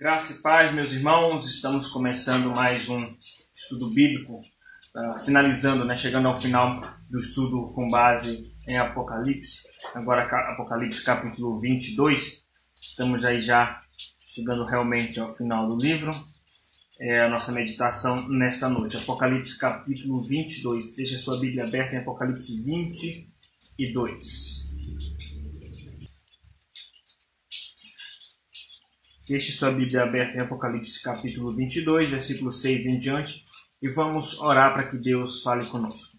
Graça e paz, meus irmãos, estamos começando mais um estudo bíblico, uh, finalizando, né, chegando ao final do estudo com base em Apocalipse, agora Apocalipse capítulo 22. Estamos aí já chegando realmente ao final do livro. É a nossa meditação nesta noite, Apocalipse capítulo 22. Deixa a sua Bíblia aberta em Apocalipse 22. Deixe sua Bíblia aberta em Apocalipse capítulo 22, versículo 6 em diante, e vamos orar para que Deus fale conosco.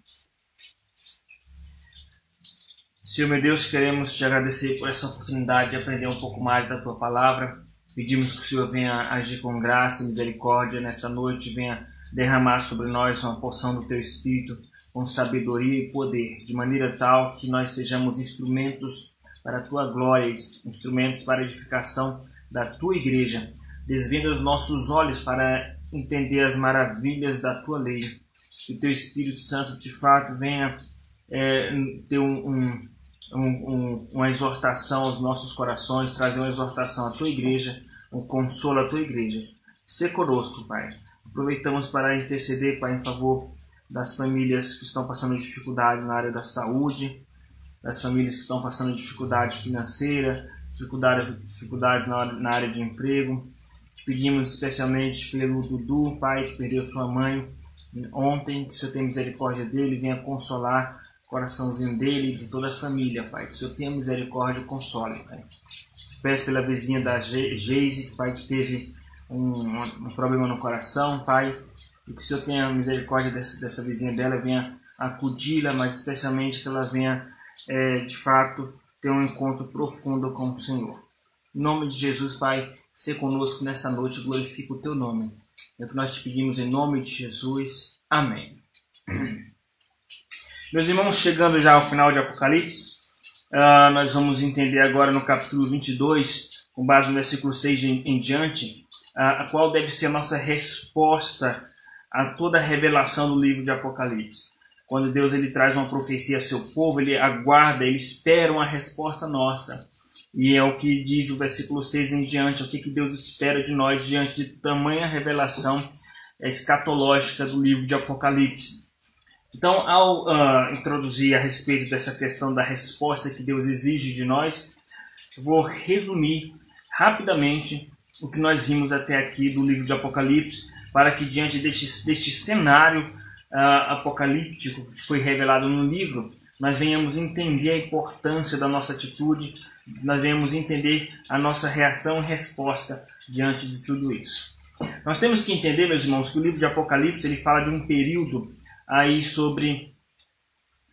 Senhor meu Deus, queremos te agradecer por essa oportunidade de aprender um pouco mais da tua palavra. Pedimos que o Senhor venha agir com graça e misericórdia nesta noite, venha derramar sobre nós uma porção do teu Espírito com sabedoria e poder, de maneira tal que nós sejamos instrumentos para a tua glória, instrumentos para a edificação da tua igreja. Desvenda os nossos olhos para entender as maravilhas da tua lei. Que o teu Espírito Santo de fato venha é, ter um, um, um, uma exortação aos nossos corações, trazer uma exortação à tua igreja, um consolo à tua igreja. Se conosco, Pai. Aproveitamos para interceder, Pai, em favor das famílias que estão passando dificuldade na área da saúde, das famílias que estão passando dificuldade financeira, dificuldades, dificuldades na, na área de emprego. Te pedimos especialmente pelo Dudu, pai, que perdeu sua mãe ontem, que o Senhor tenha misericórdia dele, venha consolar o coraçãozinho dele e de toda a família, pai. Que o Senhor tenha misericórdia e console, pai. Te peço pela vizinha da Geise, pai, que teve um, um, problema no coração, pai. E que o Senhor tenha misericórdia dessa, dessa vizinha dela, venha acudi-la, mas especialmente que ela venha, é, de fato, ter um encontro profundo com o Senhor. Em nome de Jesus, Pai, ser conosco nesta noite, glorifica o teu nome. É o que nós te pedimos em nome de Jesus. Amém. Meus irmãos, chegando já ao final de Apocalipse, uh, nós vamos entender agora no capítulo 22, com base no versículo 6 em, em diante, uh, a qual deve ser a nossa resposta a toda a revelação do livro de Apocalipse. Quando Deus ele traz uma profecia ao seu povo, ele aguarda, ele espera uma resposta nossa. E é o que diz o versículo 6 em diante, é o que, que Deus espera de nós diante de tamanha revelação escatológica do livro de Apocalipse. Então, ao uh, introduzir a respeito dessa questão da resposta que Deus exige de nós, vou resumir rapidamente o que nós vimos até aqui do livro de Apocalipse, para que diante deste, deste cenário uh, apocalíptico que foi revelado no livro, nós venhamos entender a importância da nossa atitude, nós venhamos entender a nossa reação e resposta diante de tudo isso. Nós temos que entender, meus irmãos, que o livro de Apocalipse ele fala de um período aí sobre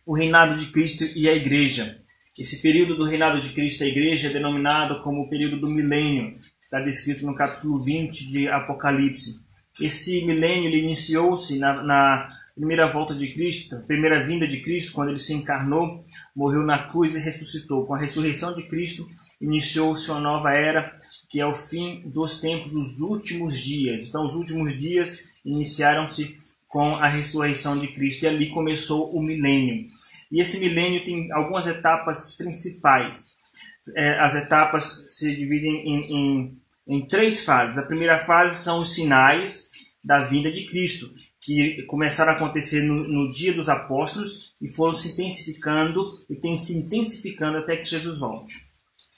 o reinado de Cristo e a igreja. Esse período do reinado de Cristo e a igreja é denominado como o período do milênio, está descrito no capítulo 20 de Apocalipse. Esse milênio iniciou-se na, na, primeira volta de Cristo, primeira vinda de Cristo, quando ele se encarnou, morreu na cruz e ressuscitou. Com a ressurreição de Cristo, iniciou-se uma nova era, que é o fim dos tempos, os últimos dias. Então, os últimos dias iniciaram-se com a ressurreição de Cristo e ali começou o milênio. E esse milênio tem algumas etapas principais. É, as etapas se dividem em, em, em três fases. A primeira fase são os sinais da vinda de Cristo que começaram a acontecer no, no, dia dos apóstolos e foram se intensificando e têm se intensificando até que Jesus volte.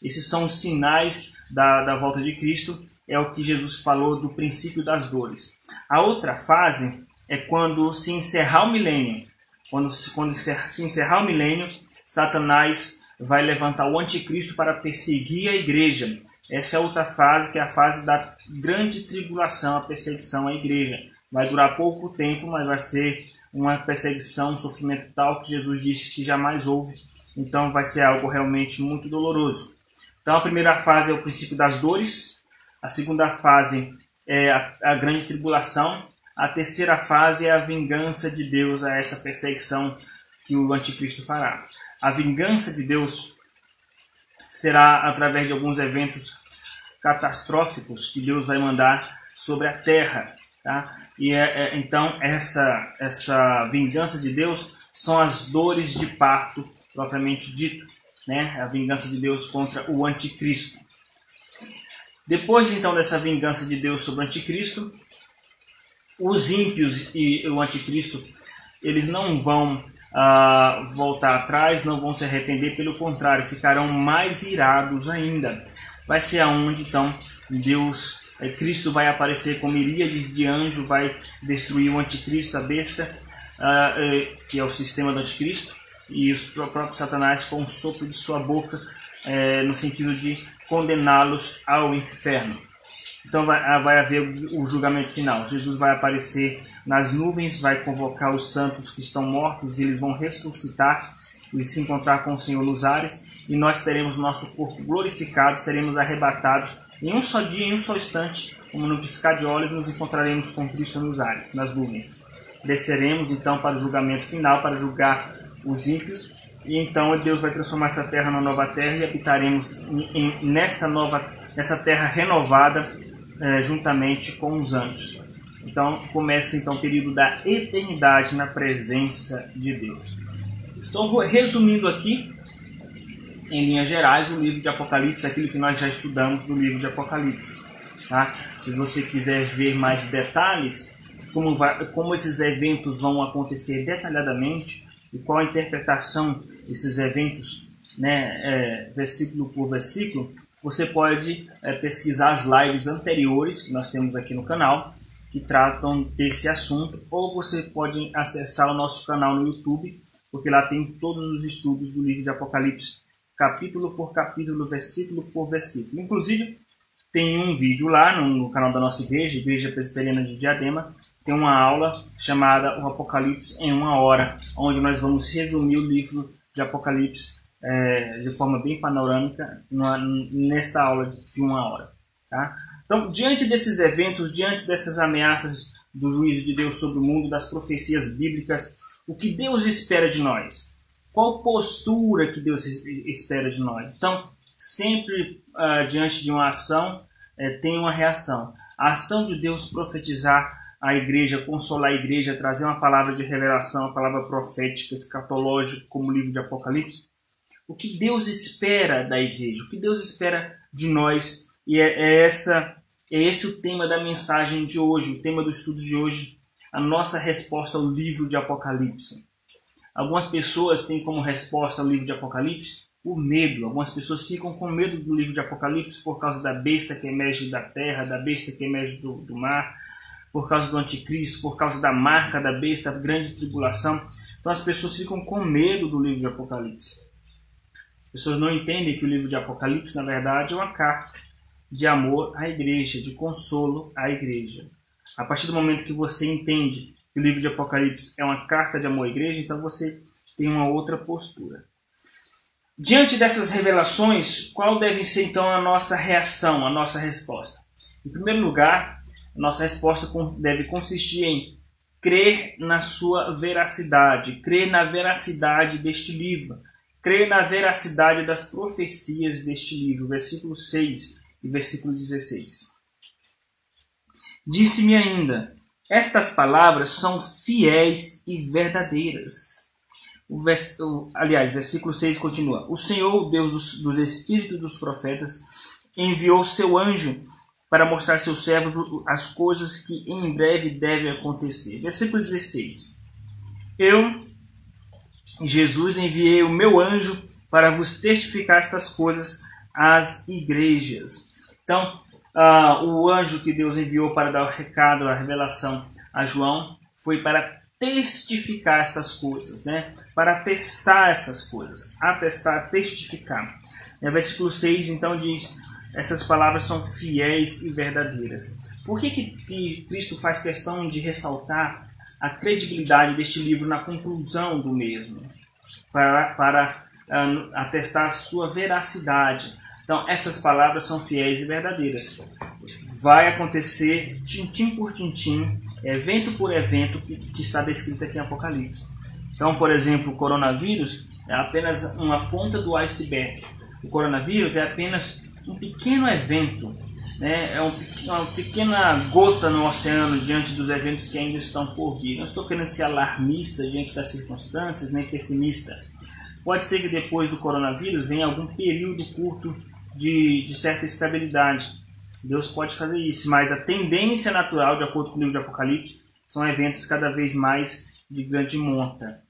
Esses são os sinais da, da volta de Cristo, é o que Jesus falou do princípio das dores. A outra fase é quando se encerrar o milênio. Quando, quando se encerrar o milênio, Satanás vai levantar o anticristo para perseguir a igreja. Essa é outra fase, que é a fase da grande tribulação, a perseguição à igreja vai durar pouco tempo, mas vai ser uma perseguição, um sofrimento tal que Jesus disse que jamais houve. Então vai ser algo realmente muito doloroso. Então a primeira fase é o princípio das dores, a segunda fase é a, a grande tribulação, a terceira fase é a vingança de Deus a essa perseguição que o anticristo fará. A vingança de Deus será através de alguns eventos catastróficos que Deus vai mandar sobre a terra. Tá? E é, é, então essa essa vingança de Deus são as dores de parto propriamente dito, né? A vingança de Deus contra o anticristo. Depois então dessa vingança de Deus sobre o anticristo, os ímpios e o anticristo, eles não vão ah, voltar atrás, não vão se arrepender, pelo contrário, ficarão mais irados ainda. Vai ser aonde então Deus, Cristo vai aparecer com miríades de anjo, vai destruir o anticristo, a besta, ah, eh, que é o sistema do anticristo, e o próprio Satanás com o sopro de sua boca, eh, no sentido de condená-los ao inferno. Então vai, ah, vai haver o julgamento final. Jesus vai aparecer nas nuvens, vai convocar os santos que estão mortos, e eles vão ressuscitar e se encontrar com o Senhor nos ares, e nós teremos nosso corpo glorificado, seremos arrebatados em um só dia, em um só instante, como no piscar de olhos, nos encontraremos com Cristo nos ares, nas nuvens. Desceremos então para o julgamento final, para julgar os ímpios, e então Deus vai transformar essa terra numa nova terra e habitaremos nesta nova, nessa terra renovada, é, juntamente com os anjos. Então começa então o período da eternidade na presença de Deus. Estou resumindo aqui, em linhas gerais, o livro de Apocalipse, aquilo que nós já estudamos no livro de Apocalipse. Tá? Se você quiser ver mais detalhes, como, vai, como esses eventos vão acontecer detalhadamente e qual a interpretação desses eventos, né, é, versículo por versículo, você pode é, pesquisar as lives anteriores que nós temos aqui no canal que tratam desse assunto, ou você pode acessar o nosso canal no YouTube, porque lá tem todos os estudos do livro de Apocalipse, capítulo por capítulo, versículo por versículo. Inclusive, tem um vídeo lá no, canal da nossa igreja, Igreja Presbiteriana de Diadema, tem uma aula chamada O Apocalipse em uma hora, onde nós vamos resumir o livro de Apocalipse é, de forma bem panorâmica numa, nesta aula de uma hora. Tá? Então, diante desses eventos, diante dessas ameaças do juízo de Deus sobre o mundo, das profecias bíblicas, o que Deus espera de nós? Qual postura que Deus espera de nós? Então, sempre uh, diante de uma ação, uh, tem uma reação. A ação de Deus profetizar a igreja, consolar a igreja, trazer uma palavra de revelação, uma palavra profética, escatológica, como o livro de Apocalipse. O que Deus espera da igreja, o que Deus espera de nós, e é, é essa é esse o tema da mensagem de hoje, o tema do estudo de hoje, a nossa resposta ao livro de Apocalipse. Algumas pessoas têm como resposta ao livro de Apocalipse o medo. Algumas pessoas ficam com medo do livro de Apocalipse por causa da besta que emerge da terra, da besta que emerge do, do mar, por causa do anticristo, por causa da marca da besta, grande tribulação. Então as pessoas ficam com medo do livro de Apocalipse. As pessoas não entendem que o livro de Apocalipse, na verdade, é uma carta de amor à igreja, de consolo à igreja. A partir do momento que você entende o livro de Apocalipse é uma carta de amor à igreja, então você tem uma outra postura. Diante dessas revelações, qual deve ser então a nossa reação, a nossa resposta? Em primeiro lugar, nossa resposta deve consistir em crer na sua veracidade, crer na veracidade deste livro, crer na veracidade das profecias deste livro. Versículo 6 e versículo 16. Disse-me ainda: Estas palavras são fiéis e verdadeiras. O vers... Aliás, versículo 6 continua: O Senhor, Deus dos, dos espíritos dos profetas, enviou seu anjo para mostrar a seus servos as coisas que em breve devem acontecer. Versículo 16. Eu, Jesus, enviei o meu anjo para vos testificar estas coisas às igrejas. Então, uh, o anjo que Deus enviou para dar o recado, a revelação a João, foi para testificar estas coisas, né? para testar essas coisas, atestar, testificar. No versículo 6 então diz: essas palavras são fiéis e verdadeiras. Por que, que, que Cristo faz questão de ressaltar a credibilidade deste livro na conclusão do mesmo? Para, para uh, atestar sua veracidade. Então, essas palavras são fiéis e verdadeiras. Vai acontecer tintim por tintim, evento por evento, que, que está descrito aqui em Apocalipse. Então, por exemplo, o coronavírus é apenas uma ponta do iceberg. O coronavírus é apenas um pequeno evento, né? é um, uma pequena gota no oceano diante dos eventos que ainda estão por vir. Não estou querendo ser alarmista diante das circunstâncias, nem pessimista. Pode ser que depois do coronavírus venha algum período curto de, de certa estabilidade. Deus pode fazer isso, mas a tendência natural, de acordo com o livro de Apocalipse, são eventos cada vez mais de grande monta.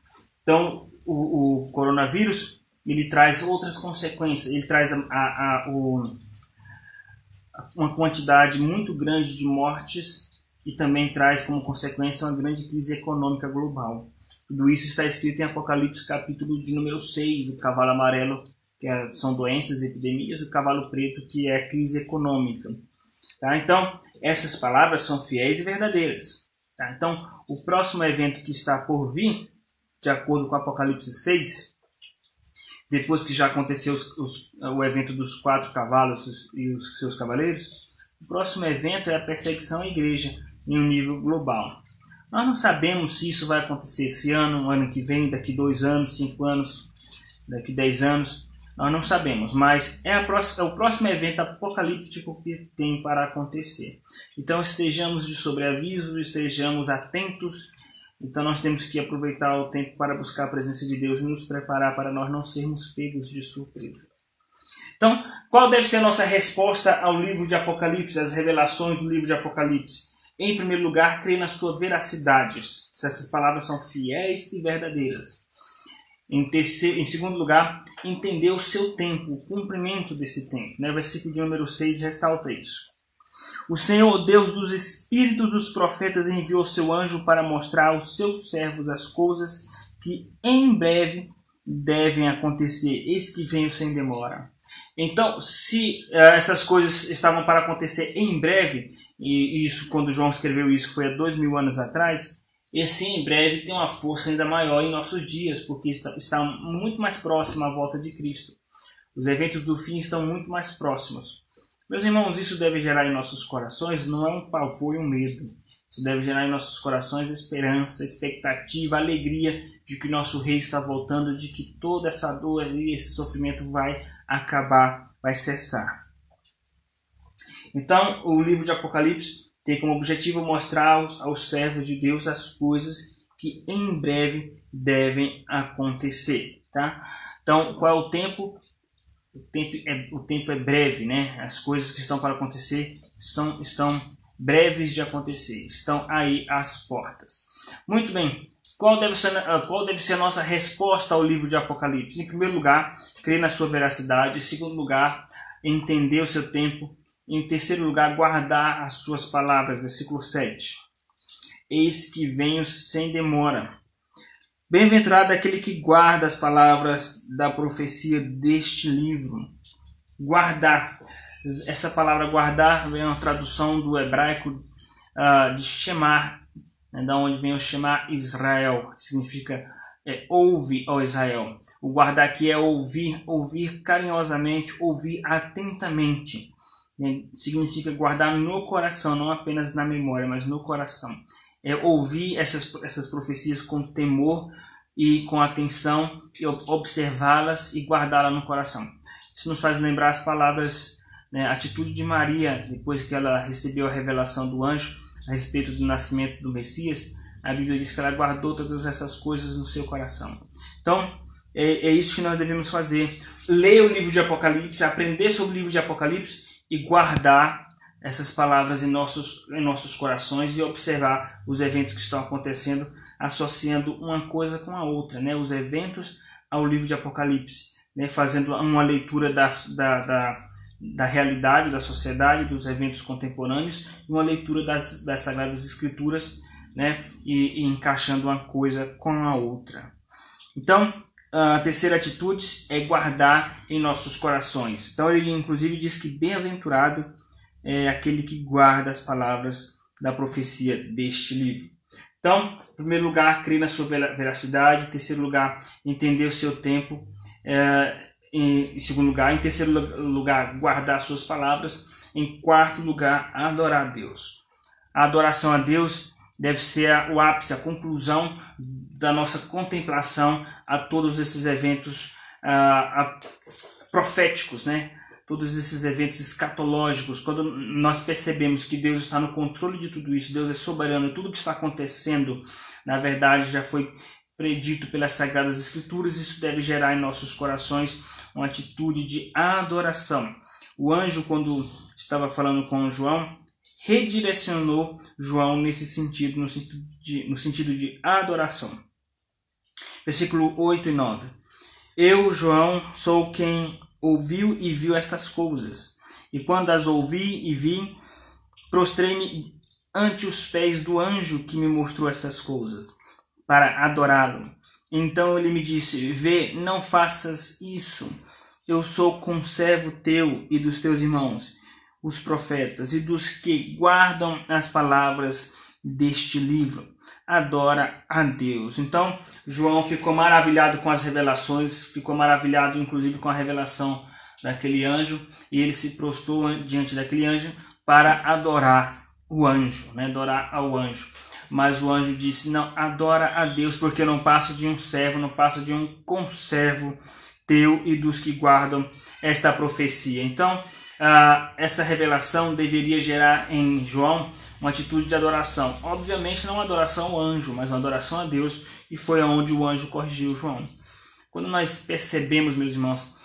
Então, o, o coronavírus ele traz outras consequências. Ele traz a, a, a, o, uma quantidade muito grande de mortes e também traz como consequência uma grande crise econômica global. Tudo isso está escrito em Apocalipse capítulo de número 6, o cavalo amarelo, que é, são doenças, epidemias, o cavalo preto, que é crise econômica. Tá? Então, essas palavras são fiéis e verdadeiras. Tá? Então, o próximo evento que está por vir, de acordo com Apocalipse 6, depois que já aconteceu os, os, o evento dos quatro cavalos e os seus cavaleiros, o próximo evento é a perseguição à igreja em um nível global. Nós não sabemos se isso vai acontecer esse ano, ano que vem, daqui dois anos, cinco anos, daqui dez anos. Nós não sabemos, mas é, próxima, é, o próximo evento apocalíptico que tem para acontecer. Então estejamos de sobreaviso, estejamos atentos. Então nós temos que aproveitar o tempo para buscar a presença de Deus e nos preparar para nós não sermos pegos de surpresa. Então, qual deve ser a nossa resposta ao livro de Apocalipse, às revelações do livro de Apocalipse? Em primeiro lugar, crer na sua veracidade, se essas palavras são fiéis e verdadeiras. Em, terceiro, em segundo lugar, entender o seu tempo, o cumprimento desse tempo. Né? Versículo de número 6 ressalta isso. O Senhor, Deus dos espíritos dos profetas, enviou seu anjo para mostrar aos seus servos as coisas que em breve devem acontecer. Eis que venho sem demora. Então, se uh, essas coisas estavam para acontecer em breve, e isso quando João escreveu isso foi há dois mil anos atrás, esse em breve tem uma força ainda maior em nossos dias, porque está, está muito mais próximo à volta de Cristo. Os eventos do fim estão muito mais próximos. Meus irmãos, isso deve gerar em nossos corações não é um pavor e um medo. Isso deve gerar em nossos corações esperança, expectativa, alegria de que nosso rei está voltando, de que toda essa dor e esse sofrimento vai acabar, vai cessar. Então, o livro de Apocalipse tem como objetivo mostrar aos, aos servos de Deus as coisas que em breve devem acontecer, tá? Então, qual é o tempo? O tempo é, o tempo é breve, né? As coisas que estão para acontecer são, estão breves de acontecer, estão aí às portas. Muito bem, qual deve, ser, qual deve ser a nossa resposta ao livro de Apocalipse? Em primeiro lugar, crer na sua veracidade. Em segundo lugar, entender o seu tempo. Em terceiro lugar, guardar as suas palavras. Versículo 7. Eis que venho sem demora. Bem-aventurado aquele que guarda as palavras da profecia deste livro. Guardar. Essa palavra guardar vem uma tradução do hebraico uh, de Shemar, né, da onde vem o Shemar Israel, significa é, ouve, ó Israel. O guardar aqui é ouvir, ouvir carinhosamente, ouvir atentamente né, significa guardar no coração, não apenas na memória, mas no coração. É ouvir essas, essas profecias com temor e com atenção, e observá-las e guardá-las no coração. Isso nos faz lembrar as palavras, né, a atitude de Maria, depois que ela recebeu a revelação do anjo a respeito do nascimento do Messias. A Bíblia diz que ela guardou todas essas coisas no seu coração. Então, é, é isso que nós devemos fazer. Ler o livro de Apocalipse, aprender sobre o livro de Apocalipse e guardar essas palavras em nossos, em nossos corações e observar os eventos que estão acontecendo, associando uma coisa com a outra, né? os eventos ao livro de Apocalipse, né? fazendo uma leitura da, da, da, da realidade da sociedade, dos eventos contemporâneos, uma leitura das, das Sagradas Escrituras né? e, e encaixando uma coisa com a outra. Então, a terceira atitude é guardar em nossos corações. Então ele inclusive diz que bem-aventurado é aquele que guarda as palavras da profecia deste livro. Então, em primeiro lugar, crer na sua veracidade. Em terceiro lugar, entender o seu tempo. É, em segundo lugar, em terceiro lugar, guardar suas palavras. Em quarto lugar, adorar a Deus. A adoração a Deus deve ser o ápice, a conclusão da nossa contemplação a todos esses eventos proféticos, né? todos esses eventos escatológicos, quando nós percebemos que Deus está no controle de tudo isso, Deus é soberano, tudo que está acontecendo, na verdade, já foi predito pelas Sagradas Escrituras, isso deve gerar em nossos corações uma atitude de adoração. o anjo, quando estava falando com João, redirecionou João nesse sentido, no sentido de, no sentido de adoração. Versículo 8 e 9. Eu, João, sou quem ouviu e viu estas coisas. E quando as ouvi e vi, prostrei-me ante os pés do anjo que me mostrou estas coisas, para adorá-lo. Então ele me disse: Vê, não faças isso. Eu sou conservo teu e dos teus irmãos, os profetas, e dos que guardam as palavras deste livro. Adora a Deus. Então, João ficou maravilhado com as revelações, ficou maravilhado inclusive com a revelação daquele anjo, e ele se prostrou diante daquele anjo para adorar o anjo, né? adorar ao anjo. Mas o anjo disse: Não, adora a Deus, porque não passo de um servo, não passo de um conservo teu e dos que guardam esta profecia. Então, uh, essa revelação deveria gerar em João uma atitude de adoração. Obviamente, não uma adoração ao anjo, mas uma adoração a Deus, e foi aonde o anjo corrigiu João. Quando nós percebemos, meus irmãos,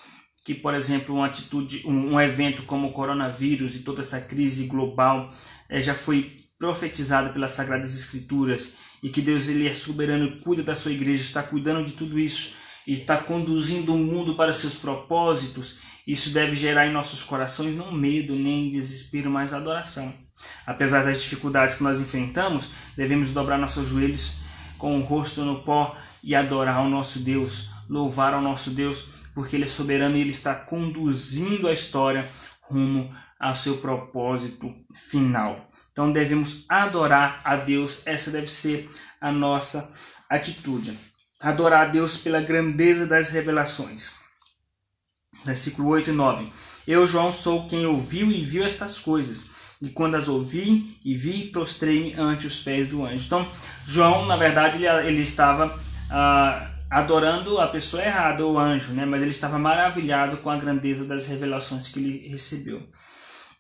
que, por exemplo, uma atitude, um, um evento como o coronavírus e toda essa crise global é, já foi profetizada pelas Sagradas Escrituras e que Deus ele é soberano, cuida da sua igreja, está cuidando de tudo isso e está conduzindo o mundo para seus propósitos, isso deve gerar em nossos corações não medo nem desespero, mas adoração. Apesar das dificuldades que nós enfrentamos, devemos dobrar nossos joelhos com o rosto no pó e adorar ao nosso Deus, louvar ao nosso Deus, porque Ele é soberano e Ele está conduzindo a história rumo ao seu propósito final. Então devemos adorar a Deus, essa deve ser a nossa atitude. Adorar a Deus pela grandeza das revelações. Versículo 8 e 9. Eu, João, sou quem ouviu e viu estas coisas. E quando as ouvi e vi, prostrei-me ante os pés do anjo. Então, João, na verdade, ele, ele estava ah, adorando a pessoa errada, o anjo, né? mas ele estava maravilhado com a grandeza das revelações que ele recebeu.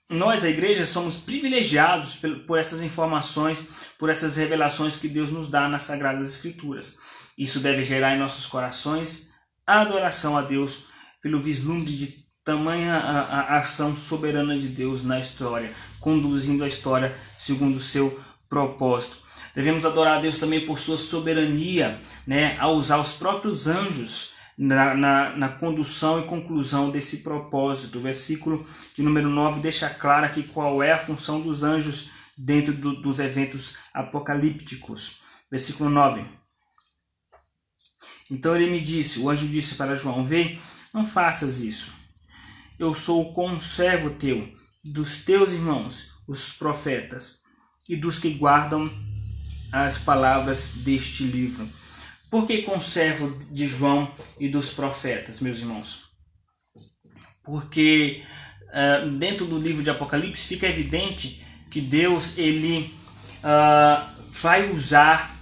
Nós, a igreja, somos privilegiados por essas informações, por essas revelações que Deus nos dá nas Sagradas Escrituras. Isso deve gerar em nossos corações adoração a Deus pelo vislumbre de tamanha a, a ação soberana de Deus na história, conduzindo a história segundo o seu propósito. Devemos adorar a Deus também por sua soberania, né, a usar os próprios anjos na, na, na, condução e conclusão desse propósito. O versículo de número 9 deixa claro aqui qual é a função dos anjos dentro do, dos eventos apocalípticos. Versículo 9. Então ele me disse, o anjo disse para João: Vê, não faças isso. Eu sou o conservo teu, dos teus irmãos, os profetas, e dos que guardam as palavras deste livro. Por que conservo de João e dos profetas, meus irmãos? Porque uh, dentro do livro de Apocalipse fica evidente que Deus ele uh, vai usar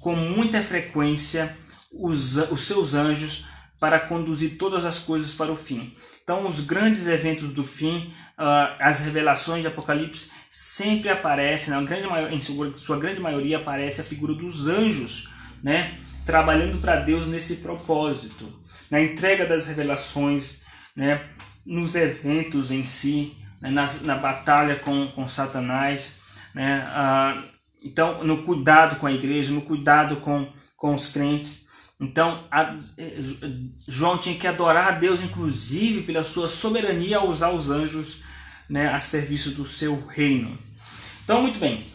com muita frequência os, os seus anjos para conduzir todas as coisas para o fim. Então, os grandes eventos do fim, uh, as revelações de Apocalipse, sempre aparecem, na grande, em sua, grande maioria, aparece a figura dos anjos, né? trabalhando para Deus nesse propósito, na entrega das revelações, né? nos eventos em si, né? Na batalha com, com Satanás, né? Uh, então, no cuidado com a igreja, no cuidado com, com os crentes. Então, a, eh, João tinha que adorar a Deus, inclusive pela sua soberania, ao usar os anjos né, a serviço do seu reino. Então, muito bem.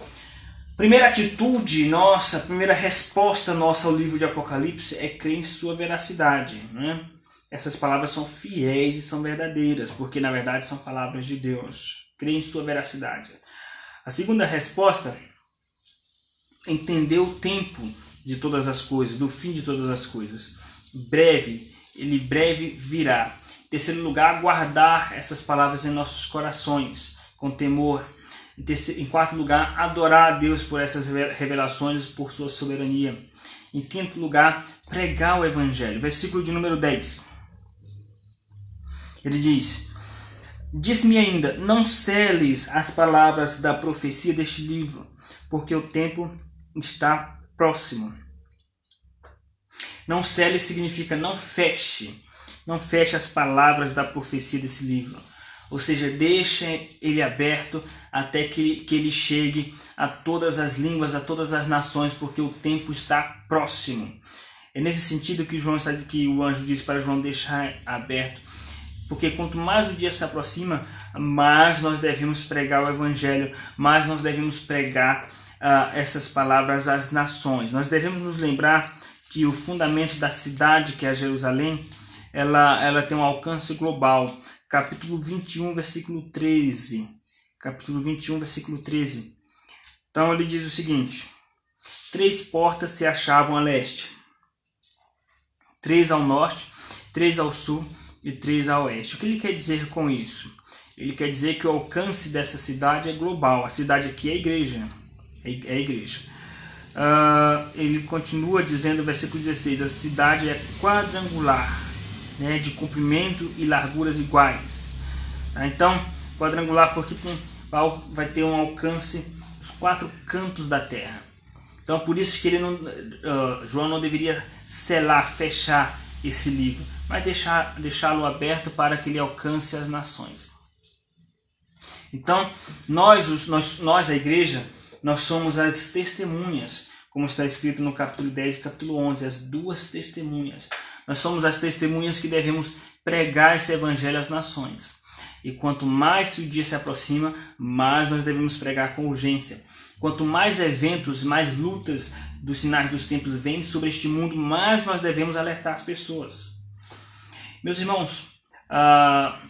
Primeira atitude nossa, primeira resposta nossa ao livro de Apocalipse é crer em sua veracidade. Né? Essas palavras são fiéis e são verdadeiras, porque na verdade são palavras de Deus. Crer em sua veracidade. A segunda resposta entender o tempo de todas as coisas, do fim de todas as coisas. Breve, ele breve virá. Em terceiro lugar, guardar essas palavras em nossos corações, com temor. Em, terceiro, em quarto lugar, adorar a Deus por essas revelações, por sua soberania. Em quinto lugar, pregar o Evangelho. Versículo de número 10. Ele diz: Diz-me ainda: Não seles as palavras da profecia deste livro, porque o tempo está próximo. Não cele significa não feche. Não feche as palavras da profecia desse livro. ou seja, deixa ele aberto até que, que ele chegue a todas as línguas, a todas as nações, porque o tempo está próximo. É nesse sentido que João está que o anjo diz para João deixar aberto, porque quanto mais o dia se aproxima, mais nós devemos pregar o evangelho, mais nós devemos pregar uh, essas palavras às nações. Nós devemos nos lembrar que o fundamento da cidade, que é Jerusalém, ela, ela tem um alcance global. Capítulo 21, versículo 13. Capítulo 21, versículo 13. Então ele diz o seguinte: Três portas se achavam a leste, três ao norte, três ao sul e três a oeste. O que ele quer dizer com isso? Ele quer dizer que o alcance dessa cidade é global. A cidade aqui é a igreja. É, é a igreja. Uh, ele continua dizendo versículo 16: A cidade é quadrangular, né, de comprimento e larguras iguais. Tá? Então, quadrangular porque tem, vai ter um alcance os quatro cantos da terra. Então, por isso que ele não, uh, João não deveria selar, fechar esse livro, mas deixar, deixá-lo aberto para que ele alcance as nações. Então, nós, os, nós, nós, a igreja, nós somos as testemunhas, como está escrito no capítulo 10 e capítulo 11, as duas testemunhas. Nós somos as testemunhas que devemos pregar esse evangelho às nações. E quanto mais o dia se aproxima, mais nós devemos pregar com urgência. Quanto mais eventos, mais lutas dos sinais dos tempos vêm sobre este mundo, mais nós devemos alertar as pessoas. Meus irmãos, ah,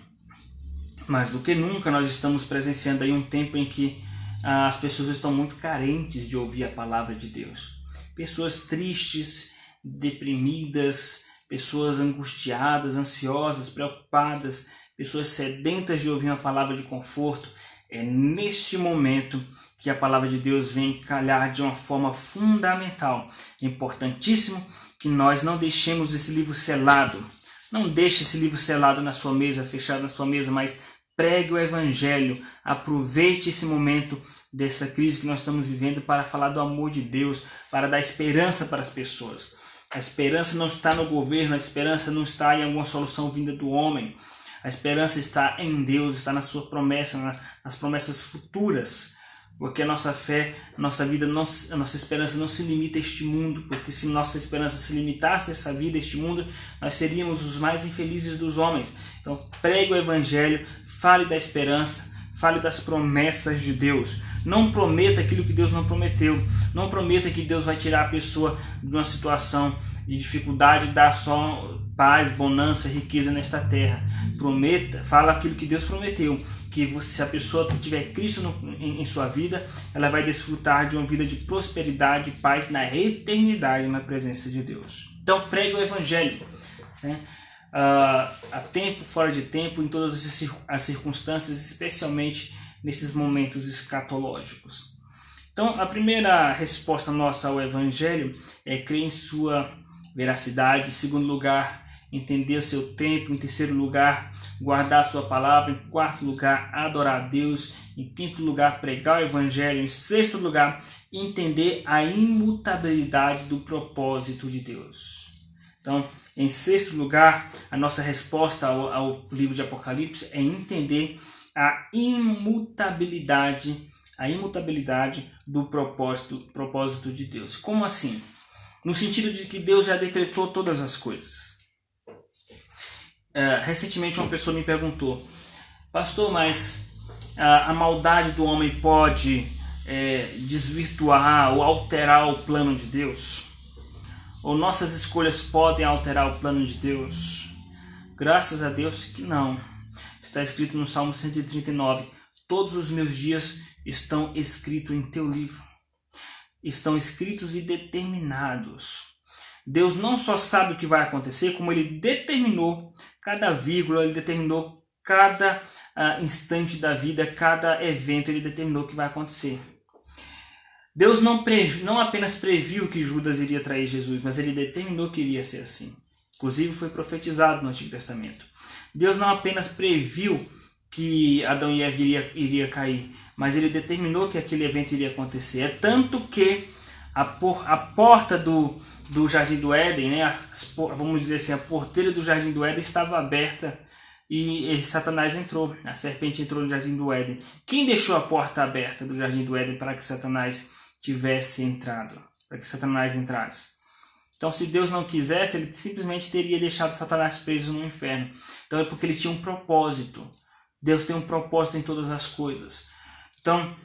mais do que nunca nós estamos presenciando aí um tempo em que as pessoas estão muito carentes de ouvir a palavra de Deus. Pessoas tristes, deprimidas, pessoas angustiadas, ansiosas, preocupadas, pessoas sedentas de ouvir uma palavra de conforto. É neste momento que a palavra de Deus vem calhar de uma forma fundamental. É importantíssimo que nós não deixemos esse livro selado. Não deixe esse livro selado na sua mesa, fechado na sua mesa, mas pregue o evangelho. Aproveite esse momento dessa crise que nós estamos vivendo para falar do amor de Deus, para dar esperança para as pessoas. A esperança não está no governo, a esperança não está em alguma solução vinda do homem. A esperança está em Deus, está na sua promessa, nas promessas futuras. Porque a nossa fé, a nossa vida, a nossa esperança não se limita a este mundo, porque se nossa esperança se limitasse a essa vida, a este mundo, nós seríamos os mais infelizes dos homens. Então, pregue o evangelho, fale da esperança, fale das promessas de Deus. Não prometa aquilo que Deus não prometeu. Não prometa que Deus vai tirar a pessoa de uma situação de dificuldade e dar só paz, bonança, riqueza nesta terra. Prometa, fala aquilo que Deus prometeu, que você, se a pessoa tiver Cristo no, em, em, sua vida, ela vai desfrutar de uma vida de prosperidade e paz na eternidade na presença de Deus. Então pregue o Evangelho. Né? A tempo, fora de tempo, em todas as circunstâncias, especialmente nesses momentos escatológicos. Então, a primeira resposta nossa ao Evangelho é crer em sua veracidade. Em segundo lugar, entender o seu tempo. Em terceiro lugar, guardar sua palavra. Em quarto lugar, adorar a Deus. Em quinto lugar, pregar o Evangelho. Em sexto lugar, entender a imutabilidade do propósito de Deus. Então, em sexto lugar, a nossa resposta ao, ao livro de Apocalipse é entender a imutabilidade, a imutabilidade do propósito, propósito de Deus. Como assim? No sentido de que Deus já decretou todas as coisas. Uh, recentemente uma pessoa me perguntou, pastor, mas a, a maldade do homem pode é, desvirtuar ou alterar o plano de Deus? Ou nossas escolhas podem alterar o plano de Deus? Graças a Deus que não. Está escrito no Salmo 139: Todos os meus dias estão escritos em teu livro. Estão escritos e determinados. Deus não só sabe o que vai acontecer, como ele determinou cada vírgula, ele determinou cada uh, instante da vida, cada evento, ele determinou o que vai acontecer. Deus não, previ, não apenas previu que Judas iria trair Jesus, mas ele determinou que iria ser assim. Inclusive foi profetizado no Antigo Testamento. Deus não apenas previu que Adão e Eva iria, iria cair, mas ele determinou que aquele evento iria acontecer. É tanto que a, por, a porta do, do Jardim do Éden, né, as, vamos dizer assim, a porteira do Jardim do Éden estava aberta e, e Satanás entrou. A serpente entrou no jardim do Éden. Quem deixou a porta aberta do jardim do Éden para que Satanás tivesse entrado? Para que Satanás entrasse? Então, se Deus não quisesse, ele simplesmente teria deixado Satanás preso no inferno. Então, é porque ele tinha um propósito. Deus tem um propósito em todas as coisas. Então,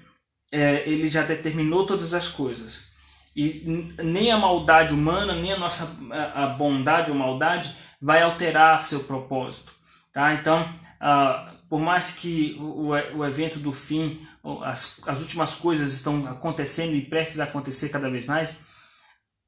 é, ele já determinou todas as coisas. E nem a maldade humana, nem a nossa a bondade ou maldade vai alterar seu propósito. Tá? Então, uh, por mais que o, o evento do fim, as, as últimas coisas estão acontecendo e prestes a acontecer cada vez mais,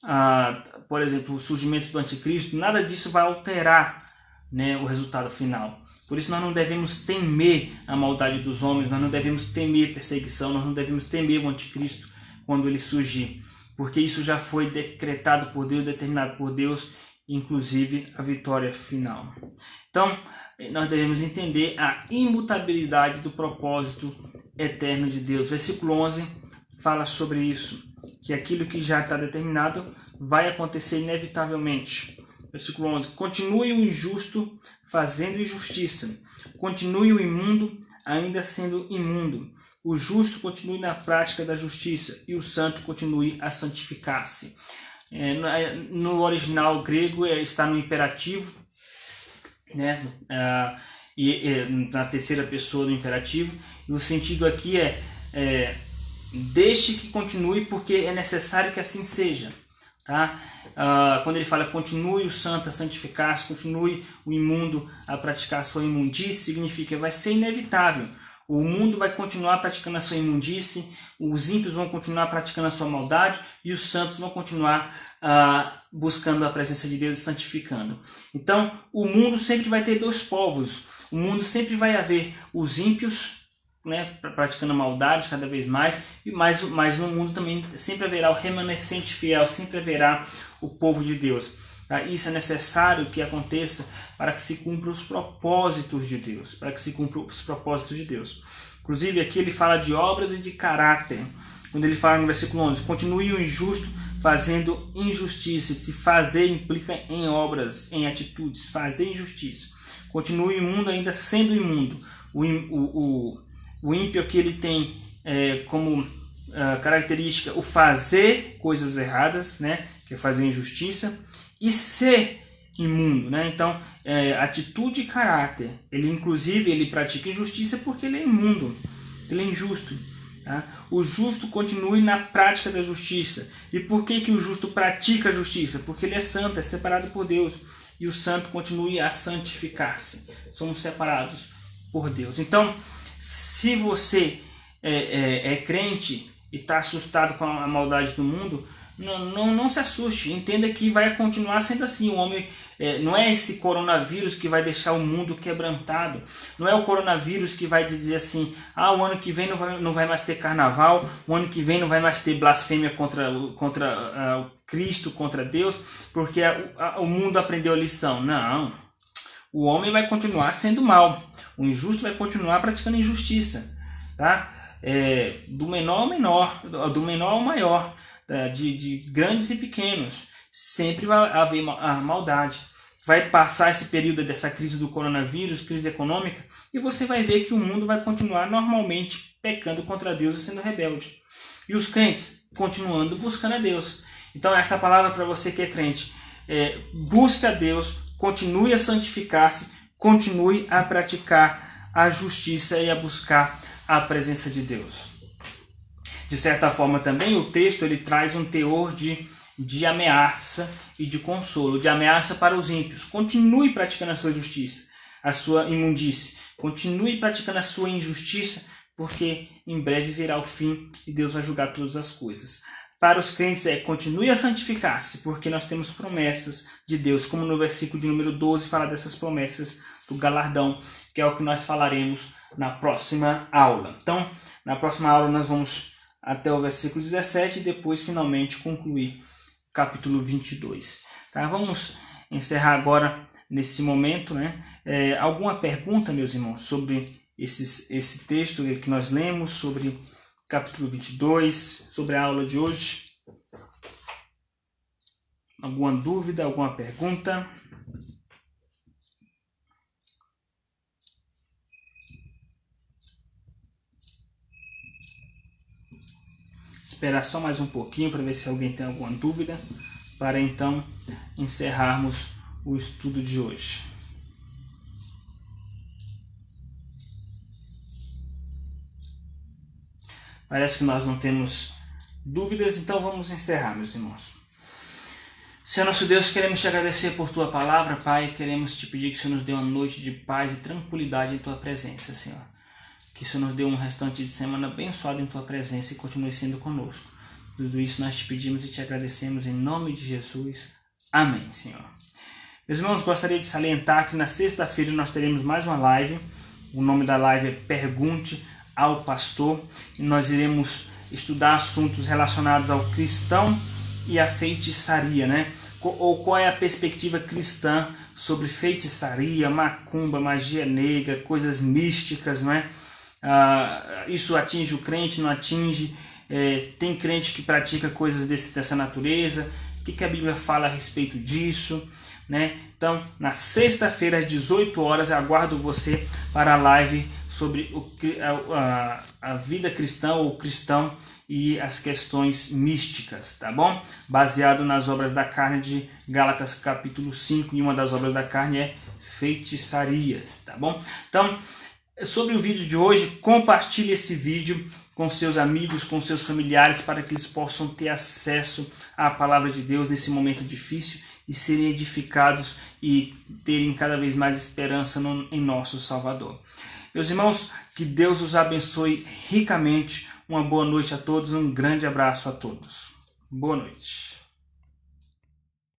ah, por exemplo, o surgimento do anticristo, nada disso vai alterar né, o resultado final. Por isso nós não devemos temer a maldade dos homens, nós não devemos temer perseguição, nós não devemos temer o anticristo quando ele surgir, porque isso já foi decretado por Deus, determinado por Deus, inclusive a vitória final. Então, nós devemos entender a imutabilidade do propósito eterno de Deus. Versículo 11 fala sobre isso que aquilo que já está determinado vai acontecer inevitavelmente. Versículo 11: Continue o injusto fazendo injustiça, continue o imundo ainda sendo imundo. O justo continue na prática da justiça e o santo continue a santificar-se. É, é no original grego é, está no imperativo, né? Ah, e, na terceira pessoa do imperativo. E o sentido aqui é, é deixe que continue porque é necessário que assim seja. Tá? Uh, quando ele fala continue o santo a santificar-se, continue o imundo a praticar sua imundície, significa vai ser inevitável. O mundo vai continuar praticando a sua imundície, os ímpios vão continuar praticando a sua maldade e os santos vão continuar uh, buscando a presença de Deus e santificando. Então, o mundo sempre vai ter dois povos. O mundo sempre vai haver os ímpios né, praticando maldade cada vez mais, e mais, mas no mundo também sempre haverá o remanescente fiel, sempre haverá o povo de Deus. Tá? Isso é necessário que aconteça para que se cumpram os propósitos de Deus, para que se cumpram os propósitos de Deus. Inclusive aqui ele fala de obras e de caráter. Quando ele fala no versículo 11, continue o injusto fazendo injustiça. Se fazer implica em obras, em atitudes, fazer injustiça. Continue imundo ainda sendo imundo. O, o, o o ímpio aqui ele tem é, como uh, característica o fazer coisas erradas, né? que é fazer injustiça, e ser imundo. Né? Então, é, atitude e caráter. Ele, inclusive, ele pratica injustiça porque ele é imundo, ele é injusto. Tá? O justo continue na prática da justiça. E por que, que o justo pratica a justiça? Porque ele é santo, é separado por Deus. E o santo continue a santificar-se. Somos separados por Deus. Então, se você é, é, é crente e está assustado com a maldade do mundo, não, não, não se assuste, entenda que vai continuar sendo assim. O homem é, não é esse coronavírus que vai deixar o mundo quebrantado, não é o coronavírus que vai dizer assim: ah, o ano que vem não vai, não vai mais ter carnaval, o ano que vem não vai mais ter blasfêmia contra, contra uh, Cristo, contra Deus, porque a, a, o mundo aprendeu a lição. Não o homem vai continuar sendo mal, o injusto vai continuar praticando injustiça, tá? É, do menor ao menor, do menor ao maior? De, de grandes e pequenos, sempre vai haver a maldade. Vai passar esse período dessa crise do coronavírus, crise econômica, e você vai ver que o mundo vai continuar normalmente pecando contra Deus e sendo rebelde. E os crentes continuando buscando a Deus. Então, essa palavra para você que é crente, é, busca a Deus, continue a santificar-se, continue a praticar a justiça e a buscar a presença de Deus. De certa forma também o texto ele traz um teor de, de ameaça e de consolo, de ameaça para os ímpios. Continue praticando a sua justiça, a sua imundície. Continue praticando a sua injustiça, porque em breve virá o fim e Deus vai julgar todas as coisas para os crentes é continue a santificar-se, porque nós temos promessas de Deus, como no versículo de número 12 fala dessas promessas do galardão, que é o que nós falaremos na próxima aula. Então, na próxima aula nós vamos até o versículo 17 e depois finalmente concluir capítulo 22. Tá? Vamos encerrar agora nesse momento, né? É, alguma pergunta, meus irmãos, sobre esses, esse texto que nós lemos, sobre capítulo 22, sobre a aula de hoje. Alguma dúvida, alguma pergunta? Esperar só mais um pouquinho para ver se alguém tem alguma dúvida, para então encerrarmos o estudo de hoje. Parece que nós não temos dúvidas, então vamos encerrar, meus irmãos. Senhor nosso Deus, queremos te agradecer por tua palavra, Pai. Queremos te pedir que o Senhor nos dê uma noite de paz e tranquilidade em tua presença, Senhor. Que o Senhor nos dê um restante de semana abençoado em tua presença e continue sendo conosco. Tudo isso nós te pedimos e te agradecemos em nome de Jesus. Amém, Senhor. Meus irmãos, gostaria de salientar que na sexta-feira nós teremos mais uma live. O nome da live é Pergunte ao pastor e nós iremos estudar assuntos relacionados ao cristão e à feitiçaria, né? Ou qual é a perspectiva cristã sobre feitiçaria, macumba, magia negra, coisas místicas, não é? Ah, isso atinge o crente, não atinge? É, tem crente que pratica coisas desse, dessa natureza? O que, que a Bíblia fala a respeito disso? Né? Então, na sexta-feira às 18 horas, aguardo você para a live sobre o, a, a, a vida cristã ou cristão e as questões místicas, tá bom? Baseado nas obras da carne de Gálatas capítulo 5, e uma das obras da carne é feitiçarias, tá bom? Então, sobre o vídeo de hoje, compartilhe esse vídeo com seus amigos, com seus familiares, para que eles possam ter acesso à palavra de Deus nesse momento difícil e serem edificados e terem cada vez mais esperança no, em nosso Salvador. Meus irmãos, que Deus os abençoe ricamente. Uma boa noite a todos, um grande abraço a todos. Boa noite.